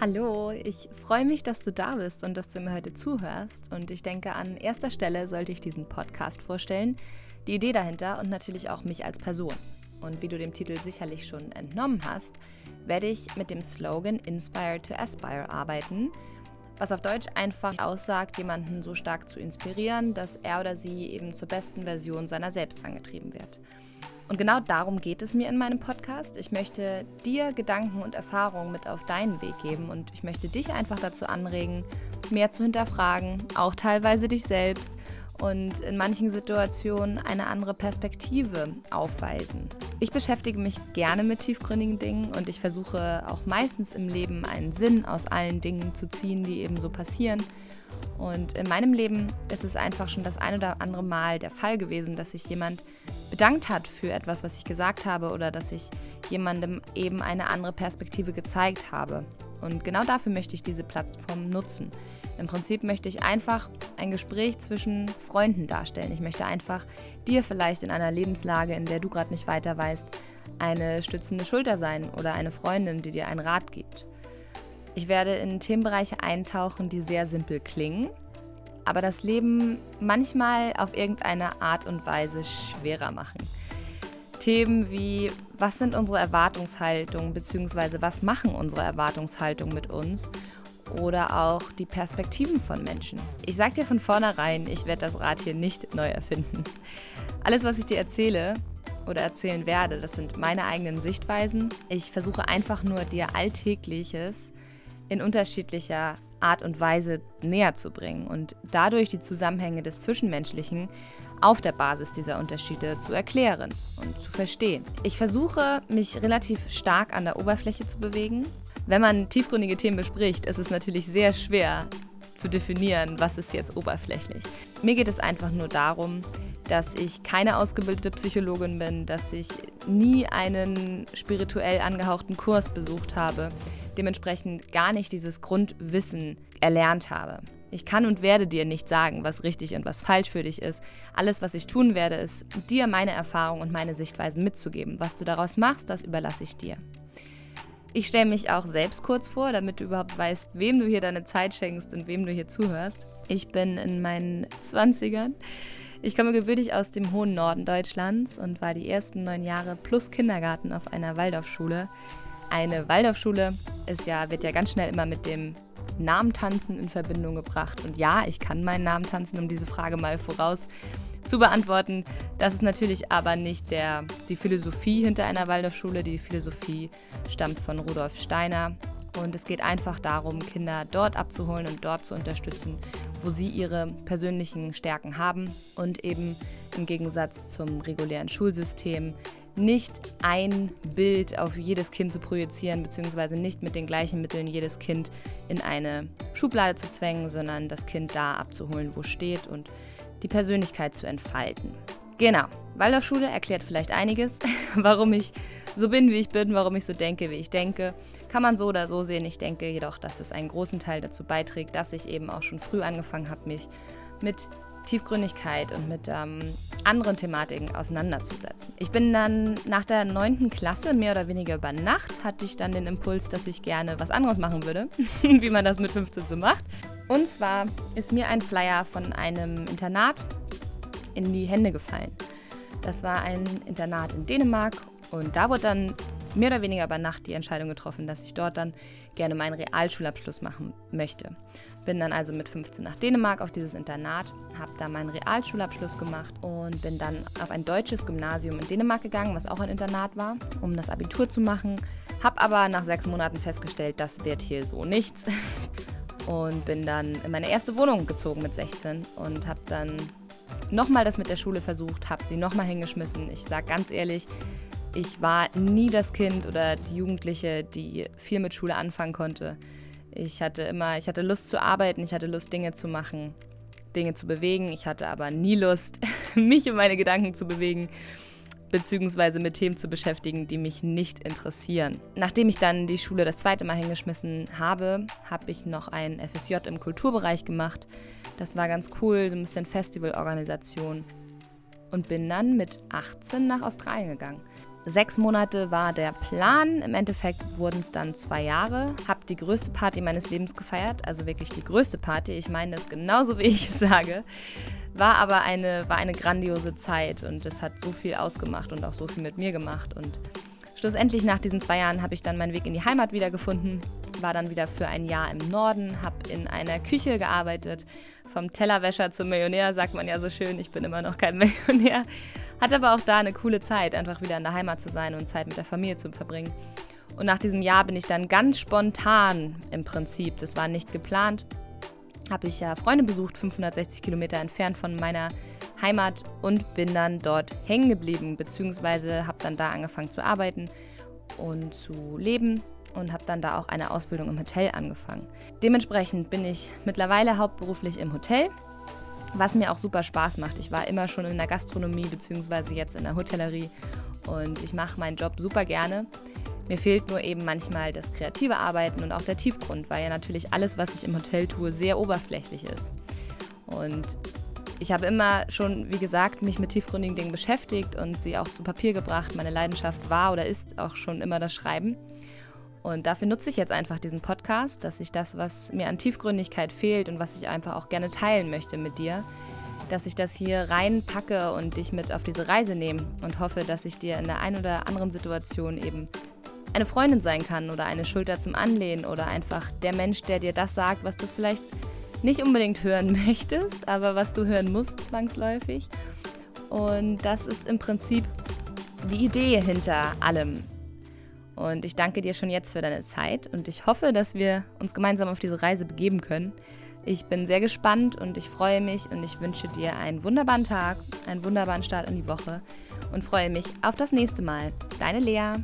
Hallo, ich freue mich, dass du da bist und dass du mir heute zuhörst. Und ich denke, an erster Stelle sollte ich diesen Podcast vorstellen, die Idee dahinter und natürlich auch mich als Person. Und wie du dem Titel sicherlich schon entnommen hast, werde ich mit dem Slogan Inspire to Aspire arbeiten, was auf Deutsch einfach aussagt, jemanden so stark zu inspirieren, dass er oder sie eben zur besten Version seiner selbst angetrieben wird. Und genau darum geht es mir in meinem Podcast. Ich möchte dir Gedanken und Erfahrungen mit auf deinen Weg geben und ich möchte dich einfach dazu anregen, mehr zu hinterfragen, auch teilweise dich selbst und in manchen Situationen eine andere Perspektive aufweisen. Ich beschäftige mich gerne mit tiefgründigen Dingen und ich versuche auch meistens im Leben einen Sinn aus allen Dingen zu ziehen, die eben so passieren. Und in meinem Leben ist es einfach schon das ein oder andere Mal der Fall gewesen, dass sich jemand bedankt hat für etwas, was ich gesagt habe oder dass ich jemandem eben eine andere Perspektive gezeigt habe. Und genau dafür möchte ich diese Plattform nutzen. Im Prinzip möchte ich einfach ein Gespräch zwischen Freunden darstellen. Ich möchte einfach dir vielleicht in einer Lebenslage, in der du gerade nicht weiter weißt, eine stützende Schulter sein oder eine Freundin, die dir einen Rat gibt. Ich werde in Themenbereiche eintauchen, die sehr simpel klingen, aber das Leben manchmal auf irgendeine Art und Weise schwerer machen. Themen wie, was sind unsere Erwartungshaltungen bzw. was machen unsere Erwartungshaltungen mit uns oder auch die Perspektiven von Menschen. Ich sage dir von vornherein, ich werde das Rad hier nicht neu erfinden. Alles, was ich dir erzähle oder erzählen werde, das sind meine eigenen Sichtweisen. Ich versuche einfach nur dir Alltägliches in unterschiedlicher Art und Weise näher zu bringen und dadurch die Zusammenhänge des Zwischenmenschlichen auf der Basis dieser Unterschiede zu erklären und zu verstehen. Ich versuche, mich relativ stark an der Oberfläche zu bewegen. Wenn man tiefgründige Themen bespricht, ist es natürlich sehr schwer zu definieren, was ist jetzt oberflächlich. Mir geht es einfach nur darum, dass ich keine ausgebildete Psychologin bin, dass ich nie einen spirituell angehauchten Kurs besucht habe, dementsprechend gar nicht dieses Grundwissen erlernt habe. Ich kann und werde dir nicht sagen, was richtig und was falsch für dich ist. Alles, was ich tun werde, ist, dir meine Erfahrungen und meine Sichtweisen mitzugeben. Was du daraus machst, das überlasse ich dir. Ich stelle mich auch selbst kurz vor, damit du überhaupt weißt, wem du hier deine Zeit schenkst und wem du hier zuhörst. Ich bin in meinen 20ern. Ich komme gebürtig aus dem hohen Norden Deutschlands und war die ersten neun Jahre plus Kindergarten auf einer Waldorfschule. Eine Waldorfschule ist ja, wird ja ganz schnell immer mit dem Namen tanzen in Verbindung gebracht. Und ja, ich kann meinen Namen tanzen, um diese Frage mal voraus zu beantworten. Das ist natürlich aber nicht der, die Philosophie hinter einer Waldorfschule. Die Philosophie stammt von Rudolf Steiner. Und es geht einfach darum, Kinder dort abzuholen und dort zu unterstützen, wo sie ihre persönlichen Stärken haben und eben im Gegensatz zum regulären Schulsystem nicht ein Bild auf jedes Kind zu projizieren, beziehungsweise nicht mit den gleichen Mitteln jedes Kind in eine Schublade zu zwängen, sondern das Kind da abzuholen, wo steht und die Persönlichkeit zu entfalten. Genau, Waldorfschule erklärt vielleicht einiges, warum ich so bin, wie ich bin, warum ich so denke, wie ich denke. Kann man so oder so sehen. Ich denke jedoch, dass es einen großen Teil dazu beiträgt, dass ich eben auch schon früh angefangen habe, mich mit Tiefgründigkeit und mit ähm, anderen Thematiken auseinanderzusetzen. Ich bin dann nach der 9. Klasse, mehr oder weniger über Nacht, hatte ich dann den Impuls, dass ich gerne was anderes machen würde, wie man das mit 15 so macht. Und zwar ist mir ein Flyer von einem Internat in die Hände gefallen. Das war ein Internat in Dänemark und da wurde dann mehr oder weniger über Nacht die Entscheidung getroffen, dass ich dort dann gerne meinen Realschulabschluss machen möchte. Bin dann also mit 15 nach Dänemark auf dieses Internat, habe da meinen Realschulabschluss gemacht und bin dann auf ein deutsches Gymnasium in Dänemark gegangen, was auch ein Internat war, um das Abitur zu machen. Habe aber nach sechs Monaten festgestellt, das wird hier so nichts. Und bin dann in meine erste Wohnung gezogen mit 16 und habe dann nochmal das mit der Schule versucht, habe sie nochmal hingeschmissen. Ich sage ganz ehrlich, ich war nie das Kind oder die Jugendliche, die viel mit Schule anfangen konnte. Ich hatte immer, ich hatte Lust zu arbeiten, ich hatte Lust, Dinge zu machen, Dinge zu bewegen. Ich hatte aber nie Lust, mich und meine Gedanken zu bewegen, beziehungsweise mit Themen zu beschäftigen, die mich nicht interessieren. Nachdem ich dann die Schule das zweite Mal hingeschmissen habe, habe ich noch ein FSJ im Kulturbereich gemacht. Das war ganz cool, so ein bisschen Festivalorganisation. Und bin dann mit 18 nach Australien gegangen. Sechs Monate war der Plan. Im Endeffekt wurden es dann zwei Jahre. Hab die größte Party meines Lebens gefeiert, also wirklich die größte Party. Ich meine das genauso, wie ich es sage. War aber eine, war eine grandiose Zeit und es hat so viel ausgemacht und auch so viel mit mir gemacht. Und schlussendlich nach diesen zwei Jahren habe ich dann meinen Weg in die Heimat wiedergefunden. War dann wieder für ein Jahr im Norden, habe in einer Küche gearbeitet. Vom Tellerwäscher zum Millionär sagt man ja so schön. Ich bin immer noch kein Millionär hatte aber auch da eine coole Zeit, einfach wieder in der Heimat zu sein und Zeit mit der Familie zu verbringen. Und nach diesem Jahr bin ich dann ganz spontan im Prinzip, das war nicht geplant, habe ich ja Freunde besucht, 560 Kilometer entfernt von meiner Heimat und bin dann dort hängen geblieben, beziehungsweise habe dann da angefangen zu arbeiten und zu leben und habe dann da auch eine Ausbildung im Hotel angefangen. Dementsprechend bin ich mittlerweile hauptberuflich im Hotel was mir auch super Spaß macht. Ich war immer schon in der Gastronomie bzw. jetzt in der Hotellerie und ich mache meinen Job super gerne. Mir fehlt nur eben manchmal das kreative Arbeiten und auch der Tiefgrund, weil ja natürlich alles, was ich im Hotel tue, sehr oberflächlich ist. Und ich habe immer schon, wie gesagt, mich mit tiefgründigen Dingen beschäftigt und sie auch zu Papier gebracht. Meine Leidenschaft war oder ist auch schon immer das Schreiben. Und dafür nutze ich jetzt einfach diesen Podcast, dass ich das, was mir an Tiefgründigkeit fehlt und was ich einfach auch gerne teilen möchte mit dir, dass ich das hier reinpacke und dich mit auf diese Reise nehme und hoffe, dass ich dir in der einen oder anderen Situation eben eine Freundin sein kann oder eine Schulter zum Anlehnen oder einfach der Mensch, der dir das sagt, was du vielleicht nicht unbedingt hören möchtest, aber was du hören musst zwangsläufig. Und das ist im Prinzip die Idee hinter allem. Und ich danke dir schon jetzt für deine Zeit und ich hoffe, dass wir uns gemeinsam auf diese Reise begeben können. Ich bin sehr gespannt und ich freue mich und ich wünsche dir einen wunderbaren Tag, einen wunderbaren Start in die Woche und freue mich auf das nächste Mal. Deine Lea.